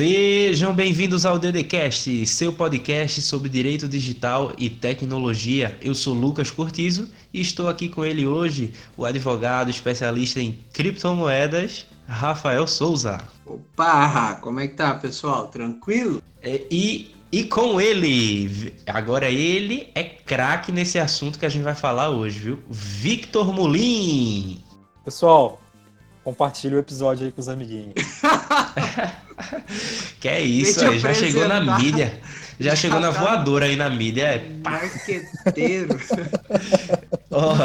Sejam bem-vindos ao DDCast, seu podcast sobre direito digital e tecnologia. Eu sou Lucas Cortizo e estou aqui com ele hoje, o advogado especialista em criptomoedas, Rafael Souza. Opa, como é que tá, pessoal? Tranquilo? É, e, e com ele, agora ele é craque nesse assunto que a gente vai falar hoje, viu? Victor Molim. Pessoal, compartilhe o episódio aí com os amiguinhos. que é isso aí, já chegou na mídia. Já chegou na voadora aí na mídia. É, Marqueteiro. oh,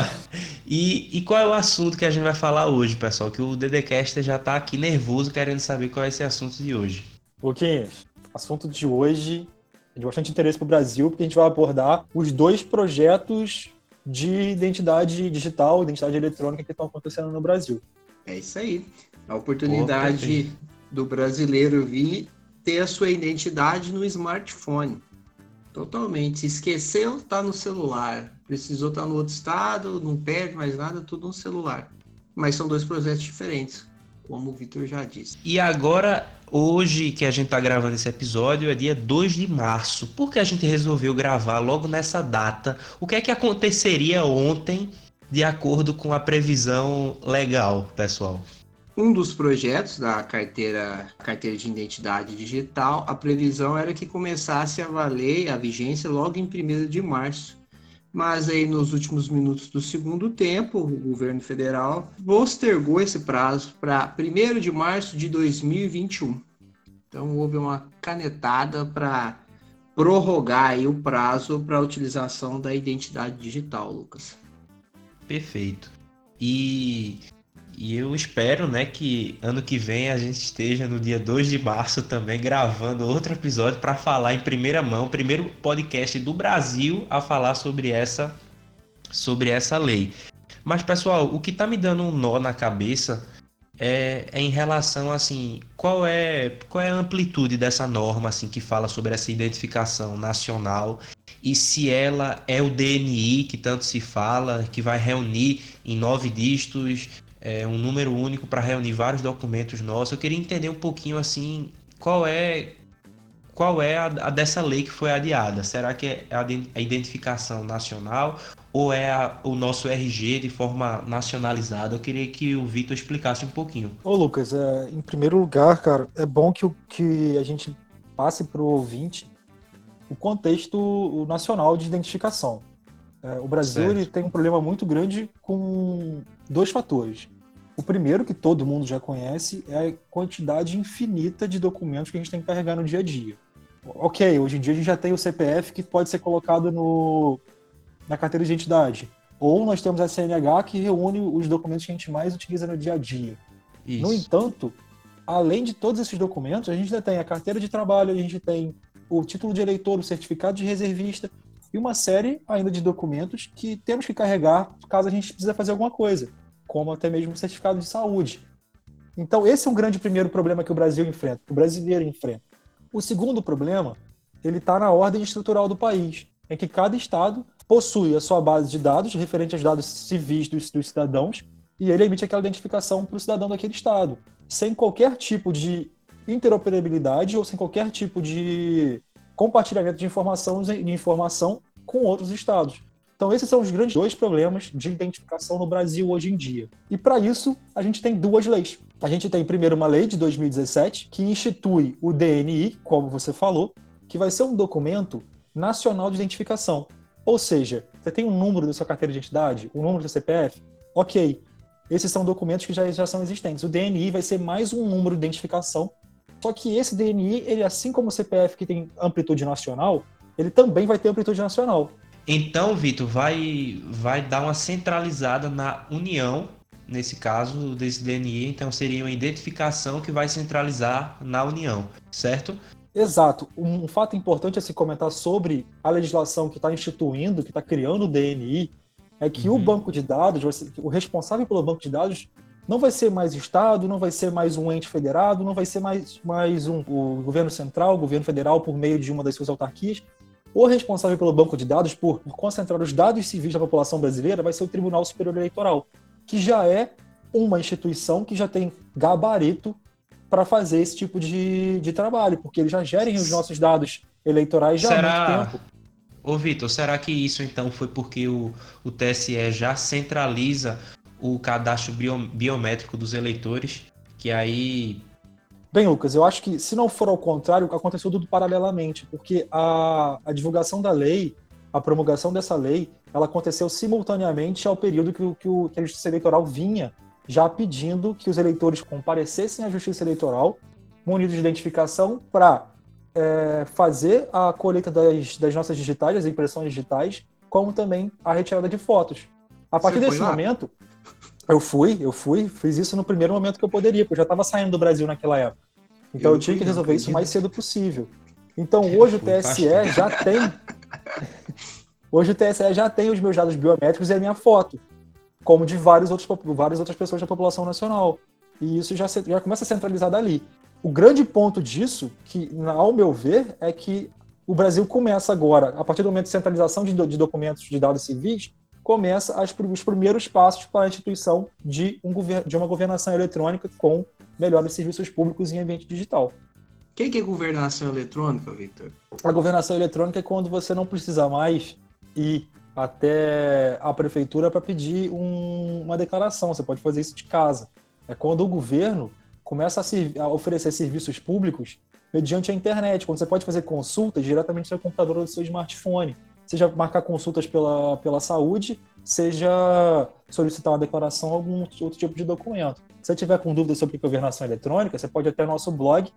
e, e qual é o assunto que a gente vai falar hoje, pessoal? Que o Dedecaster já tá aqui nervoso querendo saber qual é esse assunto de hoje. Luquinhas, assunto de hoje é de bastante interesse para o Brasil, porque a gente vai abordar os dois projetos de identidade digital, identidade eletrônica que estão acontecendo no Brasil. É isso aí. A oportunidade Pô, do brasileiro vir ter a sua identidade no smartphone. Totalmente. Se esqueceu, tá no celular. Precisou estar tá no outro estado, não perde mais nada, tudo no celular. Mas são dois projetos diferentes, como o Vitor já disse. E agora, hoje que a gente está gravando esse episódio, é dia 2 de março. Por que a gente resolveu gravar logo nessa data? O que é que aconteceria ontem de acordo com a previsão legal, pessoal? Um dos projetos da carteira, carteira de identidade digital, a previsão era que começasse a valer a vigência logo em 1 de março. Mas aí nos últimos minutos do segundo tempo, o governo federal postergou esse prazo para 1 de março de 2021. Então houve uma canetada para prorrogar o prazo para a utilização da identidade digital, Lucas. Perfeito. E, e eu espero, né, que ano que vem a gente esteja no dia 2 de março também gravando outro episódio para falar em primeira mão, primeiro podcast do Brasil a falar sobre essa sobre essa lei. Mas pessoal, o que está me dando um nó na cabeça é, é, em relação assim, qual é qual é a amplitude dessa norma assim que fala sobre essa identificação nacional e se ela é o DNI que tanto se fala, que vai reunir em nove dígitos é, um número único para reunir vários documentos nossos. Eu queria entender um pouquinho assim qual é qual é a, a dessa lei que foi adiada. Será que é a, identificação nacional ou é a, o nosso RG de forma nacionalizada? Eu queria que o Vitor explicasse um pouquinho. Ô Lucas, é, em primeiro lugar, cara, é bom que, que a gente passe para o ouvinte o contexto nacional de identificação. É, o Brasil ele tem um problema muito grande com dois fatores. O primeiro, que todo mundo já conhece, é a quantidade infinita de documentos que a gente tem que carregar no dia a dia. Ok, hoje em dia a gente já tem o CPF que pode ser colocado no, na carteira de identidade. Ou nós temos a CNH que reúne os documentos que a gente mais utiliza no dia a dia. Isso. No entanto, além de todos esses documentos, a gente ainda tem a carteira de trabalho, a gente tem o título de eleitor, o certificado de reservista e uma série ainda de documentos que temos que carregar caso a gente precisa fazer alguma coisa, como até mesmo o certificado de saúde. Então, esse é um grande primeiro problema que o Brasil enfrenta, que o brasileiro enfrenta. O segundo problema, ele está na ordem estrutural do país, em que cada estado possui a sua base de dados referente aos dados civis dos, dos cidadãos e ele emite aquela identificação para o cidadão daquele estado, sem qualquer tipo de interoperabilidade ou sem qualquer tipo de compartilhamento de informação, de informação com outros estados. Então, esses são os grandes dois problemas de identificação no Brasil hoje em dia. E para isso, a gente tem duas leis. A gente tem, primeiro, uma lei de 2017 que institui o DNI, como você falou, que vai ser um documento nacional de identificação. Ou seja, você tem um número da sua carteira de identidade, um número do CPF, ok. Esses são documentos que já, já são existentes. O DNI vai ser mais um número de identificação só que esse DNI, ele assim como o CPF que tem amplitude nacional, ele também vai ter amplitude nacional. Então, Vitor, vai, vai dar uma centralizada na união, nesse caso, desse DNI. Então, seria uma identificação que vai centralizar na união, certo? Exato. Um fato importante a se comentar sobre a legislação que está instituindo, que está criando o DNI, é que uhum. o banco de dados, o responsável pelo banco de dados, não vai ser mais Estado, não vai ser mais um ente federado, não vai ser mais, mais um, o governo central, o governo federal, por meio de uma das suas autarquias. O responsável pelo banco de dados, por, por concentrar os dados civis da população brasileira, vai ser o Tribunal Superior Eleitoral, que já é uma instituição que já tem gabarito para fazer esse tipo de, de trabalho, porque eles já gerem os nossos dados eleitorais já Será... há muito tempo. Ô, Vitor, será que isso então foi porque o, o TSE já centraliza o cadastro bio, biométrico dos eleitores? Que aí. Bem, Lucas, eu acho que se não for ao contrário, aconteceu tudo paralelamente, porque a, a divulgação da lei, a promulgação dessa lei, ela aconteceu simultaneamente ao período que, que, o, que a Justiça Eleitoral vinha já pedindo que os eleitores comparecessem à Justiça Eleitoral munidos de identificação para é, fazer a colheita das, das nossas digitais, das impressões digitais, como também a retirada de fotos. A partir desse momento, eu fui, eu fui, fiz isso no primeiro momento que eu poderia, porque eu já estava saindo do Brasil naquela época. Então eu, eu tinha que resolver isso o mais cedo possível. Então hoje o TSE já tem. hoje o TSE já tem os meus dados biométricos e a minha foto, como de vários outros, várias outras pessoas da população nacional. E isso já, já começa a centralizar dali. O grande ponto disso, que ao meu ver, é que o Brasil começa agora, a partir do momento de centralização de, de documentos de dados civis, começa as, os primeiros passos para a instituição de, um, de uma governação eletrônica com melhores serviços públicos em ambiente digital. O que, que é governação eletrônica, Victor? A governação eletrônica é quando você não precisa mais ir até a prefeitura para pedir um, uma declaração. Você pode fazer isso de casa. É quando o governo começa a, a, oferecer serviços públicos mediante a internet, quando você pode fazer consultas diretamente no seu computador ou do seu smartphone, seja marcar consultas pela, pela saúde, seja solicitar uma declaração ou algum outro tipo de documento. Se você tiver com dúvidas sobre governação eletrônica, você pode até o nosso blog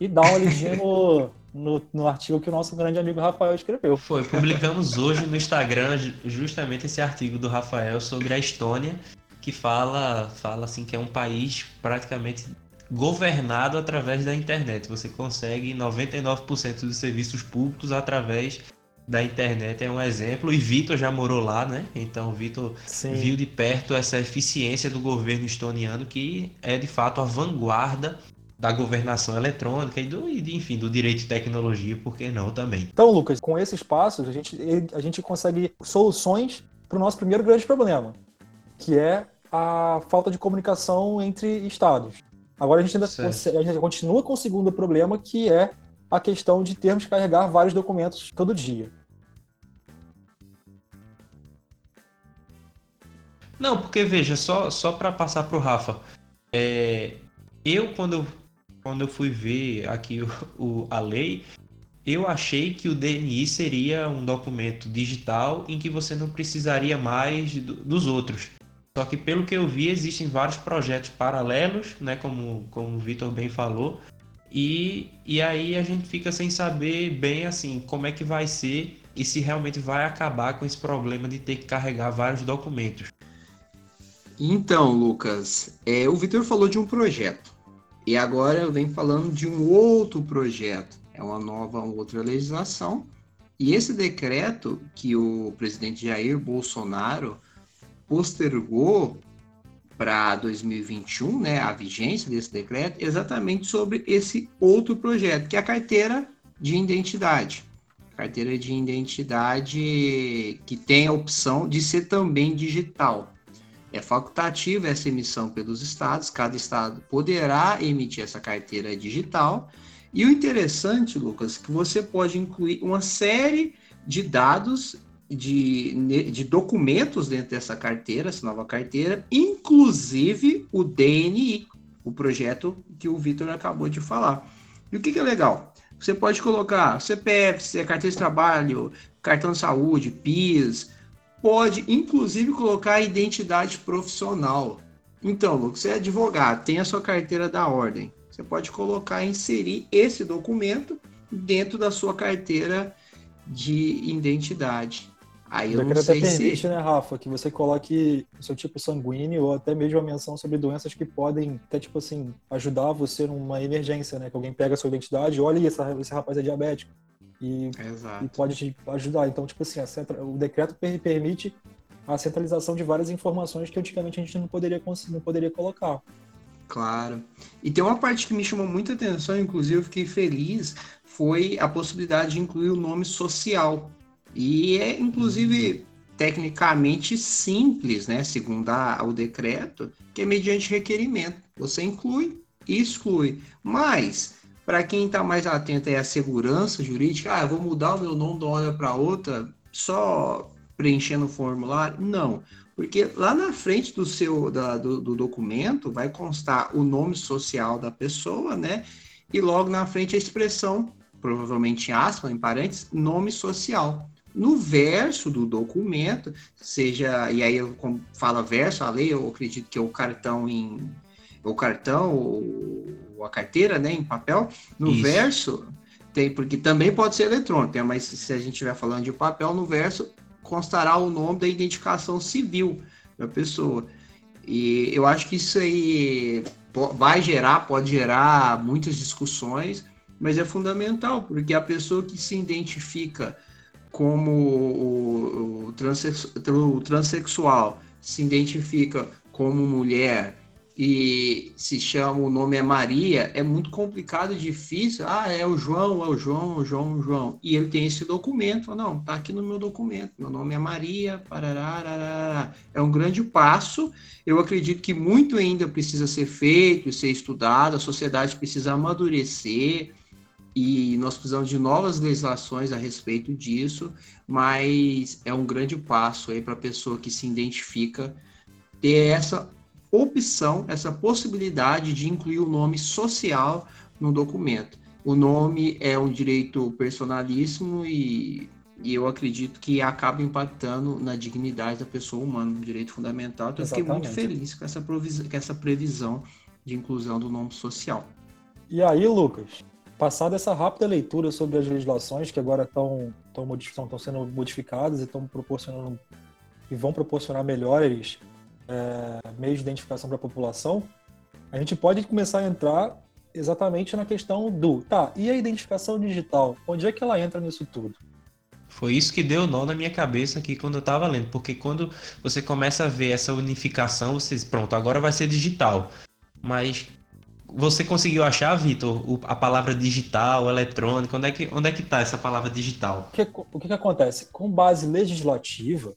e dar uma olhadinha no, no, no, artigo que o nosso grande amigo Rafael escreveu. Foi, publicamos hoje no Instagram justamente esse artigo do Rafael sobre a Estônia, que fala, fala assim que é um país praticamente governado através da internet. Você consegue 99% dos serviços públicos através da internet. É um exemplo. E Vitor já morou lá, né? Então Vitor viu de perto essa eficiência do governo estoniano, que é de fato a vanguarda da governação eletrônica e do, enfim, do direito de tecnologia, por que não também? Então, Lucas, com esses passos, a gente, a gente consegue soluções para o nosso primeiro grande problema, que é a falta de comunicação entre estados. Agora a gente ainda a gente continua com o segundo problema, que é a questão de termos que carregar vários documentos todo dia. Não, porque veja, só, só para passar para o Rafa, é, eu quando, quando eu fui ver aqui o, o, a lei, eu achei que o DNI seria um documento digital em que você não precisaria mais do, dos outros. Só que pelo que eu vi, existem vários projetos paralelos, né, como, como o Vitor bem falou, e, e aí a gente fica sem saber bem assim como é que vai ser e se realmente vai acabar com esse problema de ter que carregar vários documentos. Então, Lucas, é, o Vitor falou de um projeto e agora eu venho falando de um outro projeto. É uma nova, uma outra legislação. E esse decreto que o presidente Jair Bolsonaro postergou para 2021, né, a vigência desse decreto, exatamente sobre esse outro projeto, que é a carteira de identidade. Carteira de identidade que tem a opção de ser também digital. É facultativa essa emissão pelos estados, cada estado poderá emitir essa carteira digital. E o interessante, Lucas, que você pode incluir uma série de dados de, de documentos dentro dessa carteira, essa nova carteira, inclusive o DNI, o projeto que o Vitor acabou de falar. E o que, que é legal? Você pode colocar CPF, carteira de trabalho, cartão de saúde, PIS, pode inclusive colocar identidade profissional. Então, Lucas, você é advogado, tem a sua carteira da ordem. Você pode colocar, inserir esse documento dentro da sua carteira de identidade. Aí eu não sei até permite, se... né, Rafa, que você coloque o seu tipo sanguíneo ou até mesmo a menção sobre doenças que podem até, tipo assim, ajudar você numa emergência, né? Que alguém pega a sua identidade, olha esse rapaz é diabético. E, e, pode te ajudar. Então, tipo assim, centra... o decreto permite a centralização de várias informações que antigamente a gente não poderia, não poderia colocar. Claro. E tem uma parte que me chamou muita atenção, inclusive eu fiquei feliz, foi a possibilidade de incluir o nome social e é, inclusive, tecnicamente simples, né? Segundo a, o decreto, que é mediante requerimento. Você inclui exclui. Mas, para quem está mais atento à segurança jurídica, ah, vou mudar o meu nome de uma hora para outra só preenchendo o formulário? Não. Porque lá na frente do seu da, do, do, documento vai constar o nome social da pessoa, né? E logo na frente a expressão, provavelmente em aspas, em parênteses, nome social. No verso do documento, seja, e aí eu fala verso, a lei, eu acredito que é o cartão em o cartão ou a carteira, né, em papel. No Isso. verso tem, porque também pode ser eletrônico, né, mas se a gente estiver falando de papel, no verso constará o nome da identificação civil da pessoa. E eu acho que isso aí vai gerar, pode gerar muitas discussões, mas é fundamental, porque a pessoa que se identifica como o, o, o transexual, se identifica como mulher, e se chama, o nome é Maria, é muito complicado difícil. Ah, é o João, é o João, o João, o João. E ele tem esse documento. Não, tá aqui no meu documento. Meu nome é Maria, parará, É um grande passo. Eu acredito que muito ainda precisa ser feito ser estudado. A sociedade precisa amadurecer e nós precisamos de novas legislações a respeito disso, mas é um grande passo aí para a pessoa que se identifica ter essa opção, essa possibilidade de incluir o nome social no documento. O nome é um direito personalíssimo e, e eu acredito que acaba impactando na dignidade da pessoa humana, um direito fundamental. Então, eu fiquei muito feliz com essa, com essa previsão de inclusão do nome social. E aí, Lucas, passada essa rápida leitura sobre as legislações que agora estão estão sendo modificadas e estão proporcionando e vão proporcionar melhores é, meios de identificação para a população, a gente pode começar a entrar exatamente na questão do, tá, e a identificação digital? Onde é que ela entra nisso tudo? Foi isso que deu nó na minha cabeça aqui quando eu estava lendo, porque quando você começa a ver essa unificação, você pronto, agora vai ser digital. Mas você conseguiu achar, Vitor, a palavra digital, eletrônica? Onde é que onde é que está essa palavra digital? O que, o que acontece? Com base legislativa,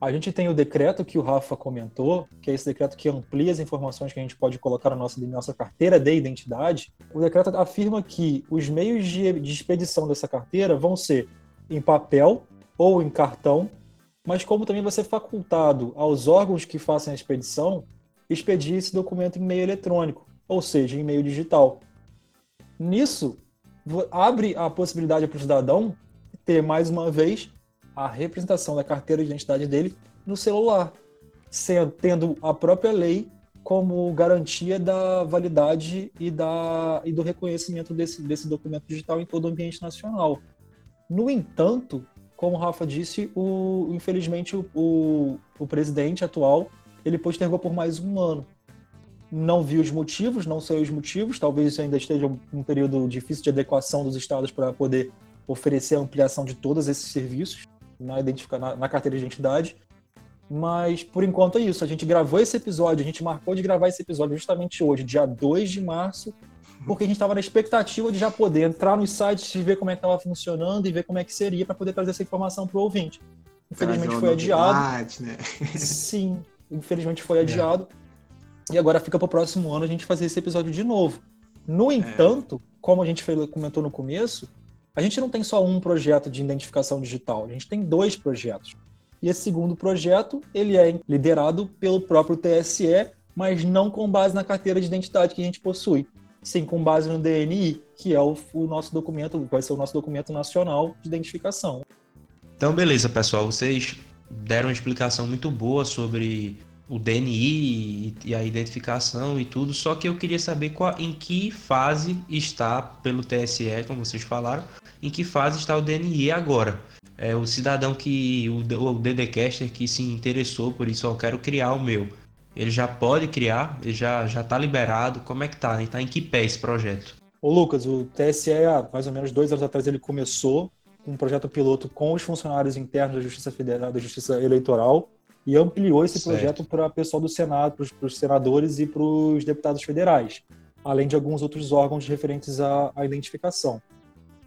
a gente tem o decreto que o Rafa comentou, que é esse decreto que amplia as informações que a gente pode colocar na nossa, na nossa carteira de identidade. O decreto afirma que os meios de, de expedição dessa carteira vão ser em papel ou em cartão, mas como também vai ser facultado aos órgãos que façam a expedição expedir esse documento em meio eletrônico, ou seja, em meio digital. Nisso, abre a possibilidade para o cidadão ter, mais uma vez, a representação da carteira de identidade dele no celular, sendo, tendo a própria lei como garantia da validade e, da, e do reconhecimento desse, desse documento digital em todo o ambiente nacional. No entanto, como o Rafa disse, o, infelizmente o, o, o presidente atual ele postergou por mais um ano. Não vi os motivos, não sei os motivos, talvez ainda esteja um período difícil de adequação dos estados para poder oferecer a ampliação de todos esses serviços na, identifica, na, na carteira de identidade. Mas por enquanto é isso. A gente gravou esse episódio, a gente marcou de gravar esse episódio justamente hoje, dia 2 de março, porque a gente estava na expectativa de já poder entrar nos sites e ver como é que estava funcionando e ver como é que seria para poder trazer essa informação para o ouvinte. Infelizmente foi adiado. Né? Sim, infelizmente foi é. adiado. É. E agora fica para o próximo ano a gente fazer esse episódio de novo. No é. entanto, é. como a gente comentou no começo, a gente não tem só um projeto de identificação digital, a gente tem dois projetos. E esse segundo projeto, ele é liderado pelo próprio TSE, mas não com base na carteira de identidade que a gente possui, sim com base no DNI, que é o, o nosso documento, vai ser o nosso documento nacional de identificação. Então, beleza, pessoal, vocês deram uma explicação muito boa sobre o DNI e a identificação e tudo, só que eu queria saber qual, em que fase está pelo TSE, como vocês falaram, em que fase está o DNI agora. É, o cidadão que, o, o DDcaster que se interessou por isso, eu quero criar o meu. Ele já pode criar? Ele já já está liberado? Como é que tá? Está em que pé esse projeto? Ô Lucas, o TSE há mais ou menos dois anos atrás ele começou um projeto piloto com os funcionários internos da Justiça Federal, da Justiça Eleitoral, e ampliou esse certo. projeto para o pessoal do Senado, para os senadores e para os deputados federais, além de alguns outros órgãos referentes à, à identificação.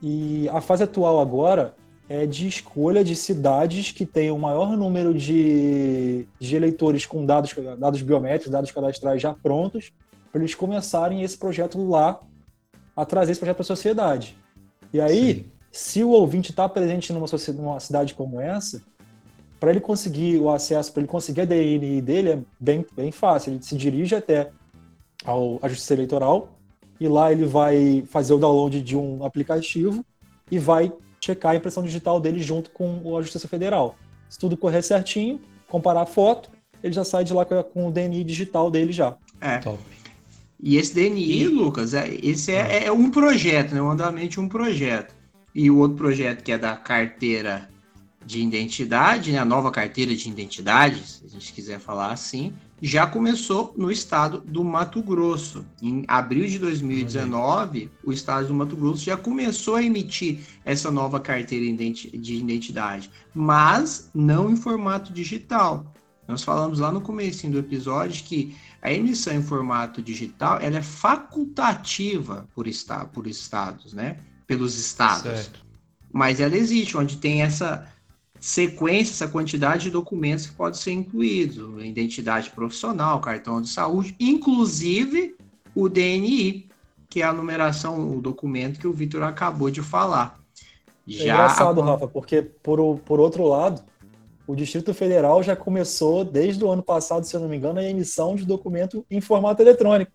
E a fase atual agora é de escolha de cidades que tenham o maior número de, de eleitores com dados, dados biométricos, dados cadastrais já prontos, para eles começarem esse projeto lá, a trazer esse projeto para a sociedade. E aí, Sim. se o ouvinte está presente numa, numa cidade como essa, para ele conseguir o acesso, para ele conseguir a DNI dele, é bem, bem fácil. Ele se dirige até ao, à Justiça Eleitoral e lá ele vai fazer o download de um aplicativo e vai checar a impressão digital dele junto com a Justiça Federal. Se tudo correr certinho, comparar a foto, ele já sai de lá com o DNI digital dele já. É. Top. E esse DNI, e... Lucas, é, esse é, ah. é, um projeto, né? Um andamento um projeto. E o outro projeto que é da carteira de identidade, né, a nova carteira de identidade, se a gente quiser falar assim, já começou no estado do Mato Grosso. Em abril de 2019, o estado do Mato Grosso já começou a emitir essa nova carteira de identidade, mas não em formato digital. Nós falamos lá no começo do episódio que a emissão em formato digital ela é facultativa por, está, por estados, né? Pelos estados. Certo. Mas ela existe, onde tem essa sequência, essa quantidade de documentos que pode ser incluído, identidade profissional, cartão de saúde, inclusive o DNI, que é a numeração, o documento que o Vitor acabou de falar. É já é engraçado. Rafa, porque por, por outro lado, o Distrito Federal já começou, desde o ano passado, se eu não me engano, a emissão de documento em formato eletrônico.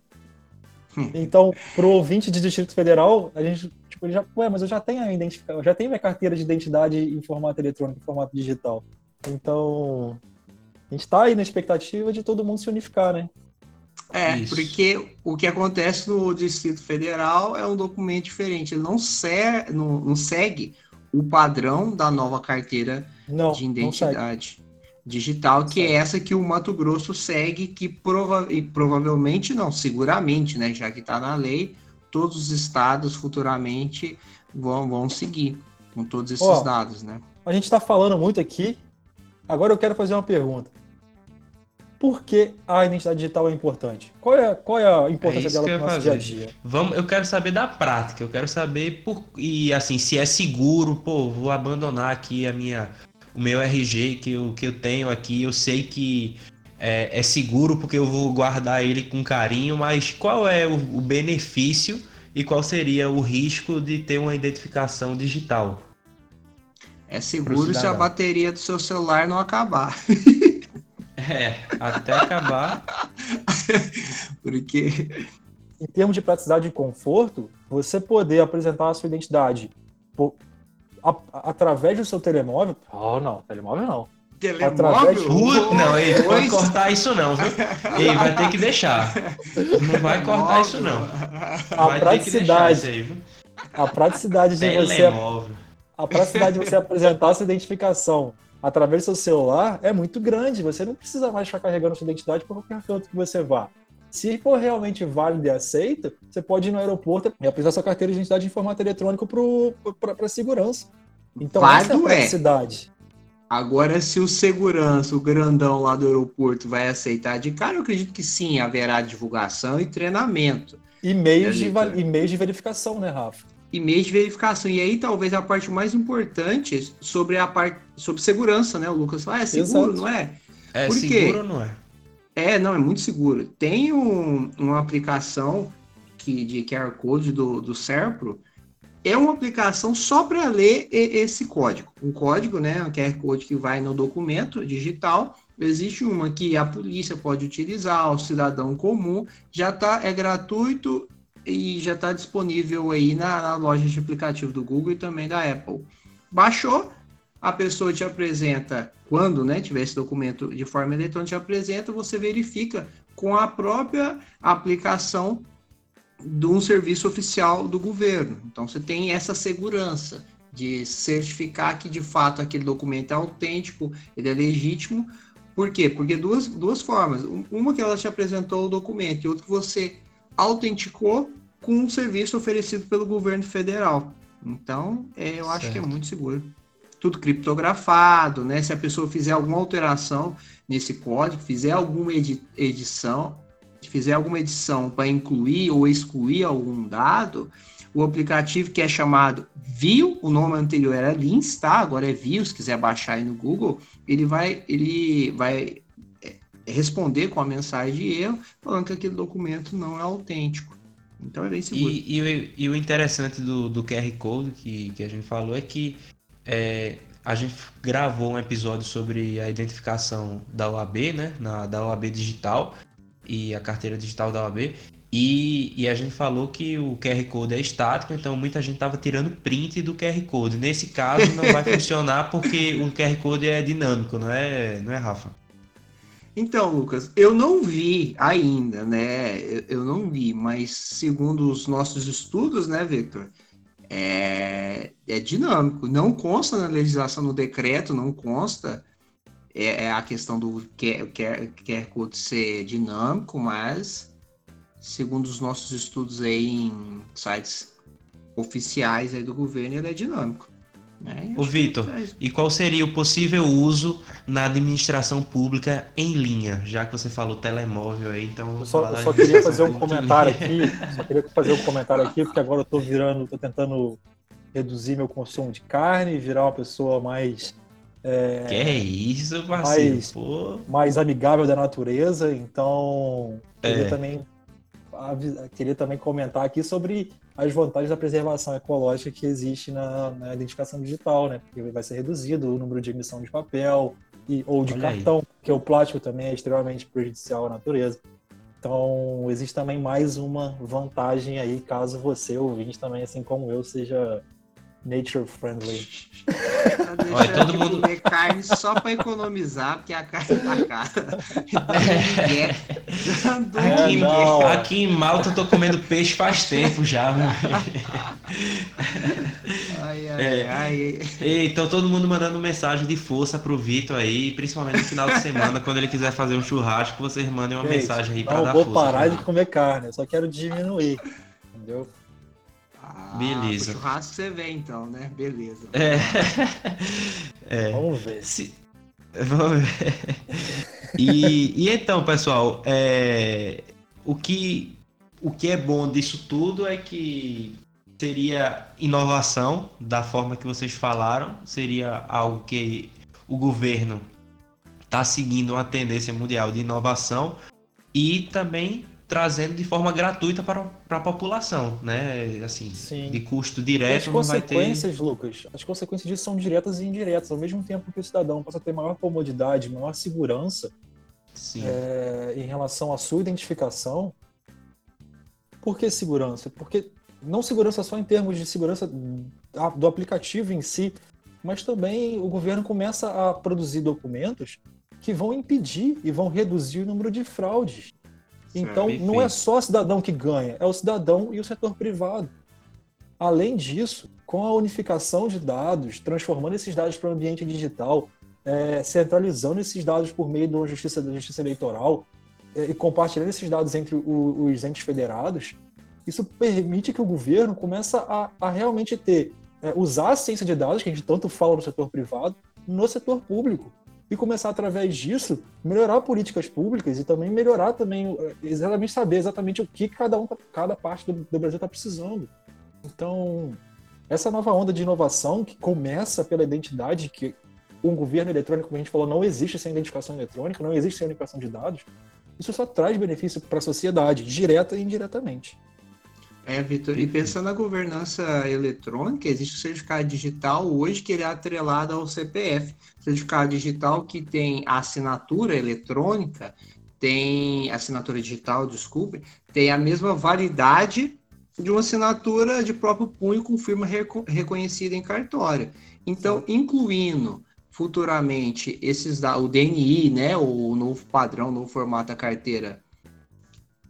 Hum. Então, para o ouvinte de Distrito Federal, a gente Tipo, ele já, ué, mas eu já tenho a identificação, eu já tenho minha carteira de identidade em formato eletrônico, em formato digital. Então, a gente está aí na expectativa de todo mundo se unificar, né? É, Isso. porque o que acontece no Distrito Federal é um documento diferente. Ele não, ser, não, não segue o padrão da nova carteira não, de identidade digital, que é essa que o Mato Grosso segue, que prova e provavelmente não, seguramente, né, já que está na lei, todos os estados futuramente vão, vão seguir com todos esses Ó, dados, né? A gente está falando muito aqui. Agora eu quero fazer uma pergunta. Por que a identidade digital é importante? Qual é, qual é a importância é dela no nosso dia a dia? Vamos, eu quero saber da prática, eu quero saber por e assim, se é seguro, pô, vou abandonar aqui a minha o meu RG que eu, que eu tenho aqui, eu sei que é, é, seguro porque eu vou guardar ele com carinho, mas qual é o, o benefício e qual seria o risco de ter uma identificação digital? É seguro se a bateria do seu celular não acabar. É, até acabar. Porque. Em termos de praticidade e conforto, você poder apresentar a sua identidade por, a, através do seu telemóvel. Oh, não, telemóvel não. Telemóvel? Put... Não, ele não pode cortar isso não, viu? Ele vai ter que deixar. Não vai cortar isso não. A praticidade, aí, a praticidade de Telemóvel. você a praticidade de você apresentar sua identificação através do seu celular é muito grande. Você não precisa mais ficar carregando sua identidade para qualquer canto que você vá. Se for realmente válido e aceito, você pode ir no aeroporto e apresentar sua carteira de identidade em formato eletrônico para segurança. Então, válido essa é a é. praticidade. É. Agora, se o segurança, o grandão lá do aeroporto, vai aceitar de cara, eu acredito que sim, haverá divulgação e treinamento. E meios, de, e meios de verificação, né, Rafa? E meios de verificação. E aí, talvez a parte mais importante sobre a parte sobre segurança, né? O Lucas fala, ah, é seguro, Exato. não é? É Por seguro ou não é? É, não, é muito seguro. Tem um, uma aplicação que, de QR Code do, do Serpro é uma aplicação só para ler esse código. Um código, né, um QR Code que vai no documento digital. Existe uma que a polícia pode utilizar, o cidadão comum, já tá, é gratuito e já está disponível aí na, na, loja de aplicativo do Google e também da Apple. Baixou, a pessoa te apresenta, quando né, tiver esse documento de forma eletrônica, te apresenta, você verifica com a própria aplicação de um serviço oficial do governo. Então você tem essa segurança de certificar que de fato aquele documento é autêntico, ele é legítimo. Por quê? Porque duas, duas formas. Uma que ela te apresentou o documento e outra que você autenticou com um serviço oferecido pelo governo federal. Então, é, eu certo. acho que é muito seguro. Tudo criptografado, né? Se a pessoa fizer alguma alteração nesse código, fizer alguma edi edição, fizer alguma edição para incluir ou excluir algum dado, o aplicativo que é chamado View, o nome anterior era Lins, tá? Agora é View, se quiser baixar aí no Google, ele vai, ele vai é, responder com a mensagem de erro, falando que aquele documento não é autêntico. Então é bem seguro. E, e, e o interessante do, do QR Code que, que a gente falou é que é, a gente gravou um episódio sobre a identificação da OAB, né? Na, da OAB digital e a carteira digital da OAB. E, e, a gente falou que o QR Code é estático, então muita gente estava tirando print do QR Code. Nesse caso não vai funcionar porque o QR Code é dinâmico, não é, não é Rafa? Então, Lucas, eu não vi ainda, né? Eu, eu não vi, mas segundo os nossos estudos, né, Victor? É, é dinâmico. Não consta na legislação, no decreto, não consta é, é a questão do QR, QR Code ser dinâmico, mas segundo os nossos estudos aí em sites oficiais aí do governo, ele é dinâmico. Né? Ô Vitor, é e qual seria o possível uso na administração pública em linha? Já que você falou telemóvel aí, então. Eu só, eu só queria fazer um comentário aqui. Só queria fazer um comentário aqui, porque agora eu tô virando, tô tentando reduzir meu consumo de carne, virar uma pessoa mais. É, que é isso, parceiro? Mais, Pô. mais amigável da natureza, então. Queria é. também queria também comentar aqui sobre as vantagens da preservação ecológica que existe na, na identificação digital, né? Porque vai ser reduzido o número de emissão de papel e, ou de Olha cartão, aí. porque o plástico também é extremamente prejudicial à natureza. Então, existe também mais uma vantagem aí, caso você, ouvinte, também, assim como eu, seja nature friendly. Olha, todo mundo comer carne só para economizar, porque a carne tá cara. aqui, é, aqui, em Malta eu tô comendo peixe faz tempo já. ai, ai, é. ai. Então todo mundo mandando mensagem de força pro Vitor aí, principalmente no final de semana, quando ele quiser fazer um churrasco, vocês mandem uma Gente, mensagem aí para dar força. Eu vou parar de comer carne, eu só quero diminuir, entendeu? Ah, Beleza. churrasco você vem então, né? Beleza. É. é. Vamos ver. Se... Vamos ver. E, e então, pessoal, é... o, que, o que é bom disso tudo é que seria inovação, da forma que vocês falaram, seria algo que o governo está seguindo uma tendência mundial de inovação e também trazendo de forma gratuita para, para a população, né? Assim, Sim. de custo direto. as consequências, ter... Lucas, as consequências disso são diretas e indiretas. Ao mesmo tempo que o cidadão passa a ter maior comodidade, maior segurança é, em relação à sua identificação. Por que segurança? Porque não segurança só em termos de segurança do aplicativo em si, mas também o governo começa a produzir documentos que vão impedir e vão reduzir o número de fraudes então, não é só o cidadão que ganha, é o cidadão e o setor privado. Além disso, com a unificação de dados, transformando esses dados para o ambiente digital, é, centralizando esses dados por meio da justiça, da justiça eleitoral é, e compartilhando esses dados entre o, os entes federados, isso permite que o governo comece a, a realmente ter, é, usar a ciência de dados, que a gente tanto fala no setor privado, no setor público e começar através disso melhorar políticas públicas e também melhorar também eh, exatamente saber exatamente o que cada um tá, cada parte do, do Brasil está precisando. Então essa nova onda de inovação que começa pela identidade que um governo eletrônico como a gente falou não existe sem identificação eletrônica não existe sem unificação de dados isso só traz benefício para a sociedade direta e indiretamente é, Vitor, e pensando na governança eletrônica, existe o certificado digital hoje que ele é atrelado ao CPF. Certificado digital que tem assinatura eletrônica, tem assinatura digital, desculpe, tem a mesma validade de uma assinatura de próprio punho com firma reconhecida em cartório. Então, incluindo futuramente esses da, o DNI, né, o novo padrão, o novo formato da carteira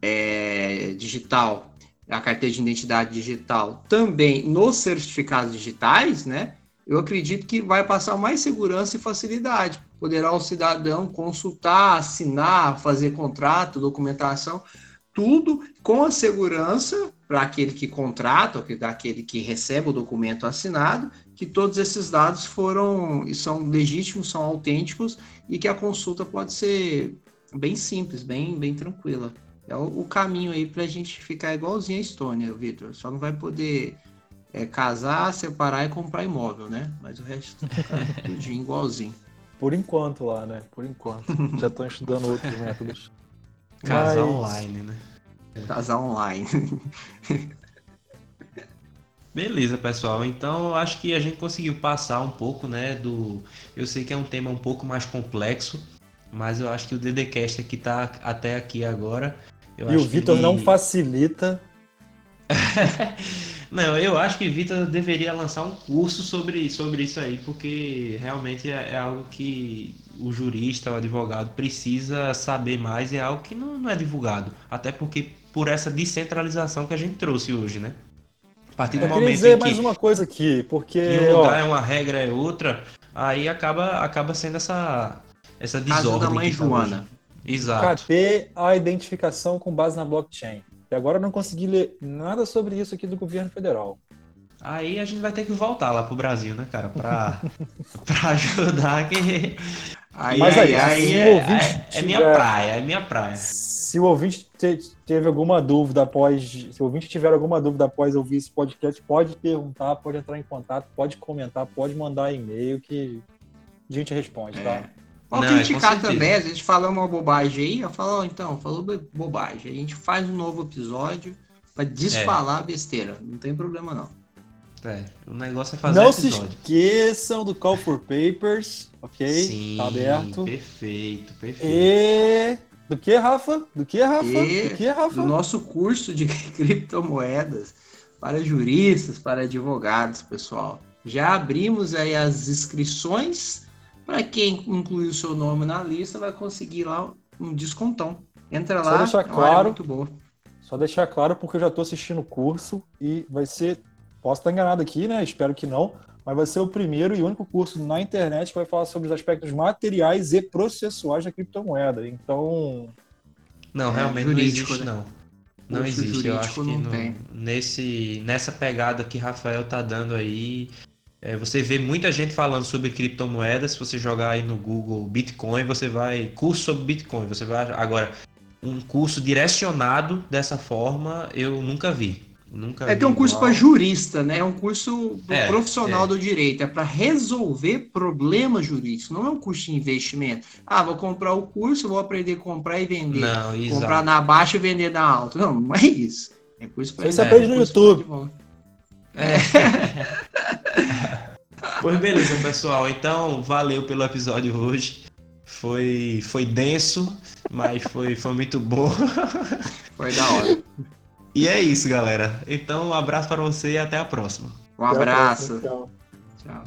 é, digital a carteira de identidade digital também nos certificados digitais, né? Eu acredito que vai passar mais segurança e facilidade. Poderá o cidadão consultar, assinar, fazer contrato, documentação, tudo com a segurança para aquele que contrata, ou daquele que recebe o documento assinado, que todos esses dados foram são legítimos, são autênticos e que a consulta pode ser bem simples, bem, bem tranquila. É o, o caminho aí para a gente ficar igualzinho a Estônia, Vitor. Só não vai poder é, casar, separar e comprar imóvel, né? Mas o resto fica tudinho igualzinho. por enquanto lá, né? Por enquanto. Já estão estudando outros métodos. Casar Mas... online, né? Casar online. Beleza, pessoal. Então, eu acho que a gente conseguiu passar um pouco, né, do... Eu sei que é um tema um pouco mais complexo, mas eu acho que o DDCast aqui tá até aqui agora. Eu e o Vitor ele... não facilita. não, eu acho que o Vitor deveria lançar um curso sobre, sobre isso aí, porque realmente é, é, algo que o jurista, o advogado precisa saber mais e é algo que não, não é divulgado. Até porque por essa descentralização que a gente trouxe hoje, né? A partir do é, momento dizer mais uma coisa aqui, porque um lugar ó, é uma regra é outra, aí acaba acaba sendo essa essa desordem. Caso da mãe tá Joana. Exato. Cadê a identificação com base na blockchain? E agora eu não consegui ler nada sobre isso aqui do governo federal. Aí a gente vai ter que voltar lá pro Brasil, né, cara? Pra, pra ajudar que. Aí, Mas aí, aí, aí é, é, é, minha praia, é minha praia. Se o ouvinte teve alguma dúvida após. Se o ouvinte tiver alguma dúvida após ouvir esse podcast, pode perguntar, pode entrar em contato, pode comentar, pode mandar e-mail que a gente responde, tá? É. Pode Não, criticar é também, a gente fala uma bobagem aí, eu falo, oh, então, falou bobagem. A gente faz um novo episódio para desfalar é. besteira. Não tem problema, não. É, o negócio é fazer Não episódio. se esqueçam do Call for Papers, ok? Sim, tá aberto. Perfeito, perfeito. E do que, Rafa? Do que, Rafa? E do que, Rafa? Do nosso curso de criptomoedas para juristas, para advogados, pessoal. Já abrimos aí as inscrições. Para quem incluir o seu nome na lista, vai conseguir lá um descontão. Entra Só lá, deixar claro, muito boa. Só deixar claro, porque eu já estou assistindo o curso e vai ser. Posso estar enganado aqui, né? Espero que não mas vai ser o primeiro e único curso na internet que vai falar sobre os aspectos materiais e processuais da criptomoeda. Então. Não, é, realmente não existe, né? não. Não existe. Eu acho que no, nesse, nessa pegada que Rafael tá dando aí, é, você vê muita gente falando sobre criptomoedas. Se você jogar aí no Google Bitcoin, você vai. Curso sobre Bitcoin, você vai. Agora, um curso direcionado dessa forma, eu nunca vi. Nunca é que é um curso para jurista, né? É um curso é, profissional é. do direito, é para resolver problemas jurídicos, não é um curso de investimento. Ah, vou comprar o curso, vou aprender a comprar e vender. Não, comprar na baixa e vender na alta. Não, não é isso. É curso para Você aprende no YouTube. É. pois beleza, pessoal. Então, valeu pelo episódio hoje. Foi, foi denso, mas foi, foi muito bom. Foi da hora. E é isso, galera. Então, um abraço para você e até a próxima. Um abraço. Tchau. Tchau.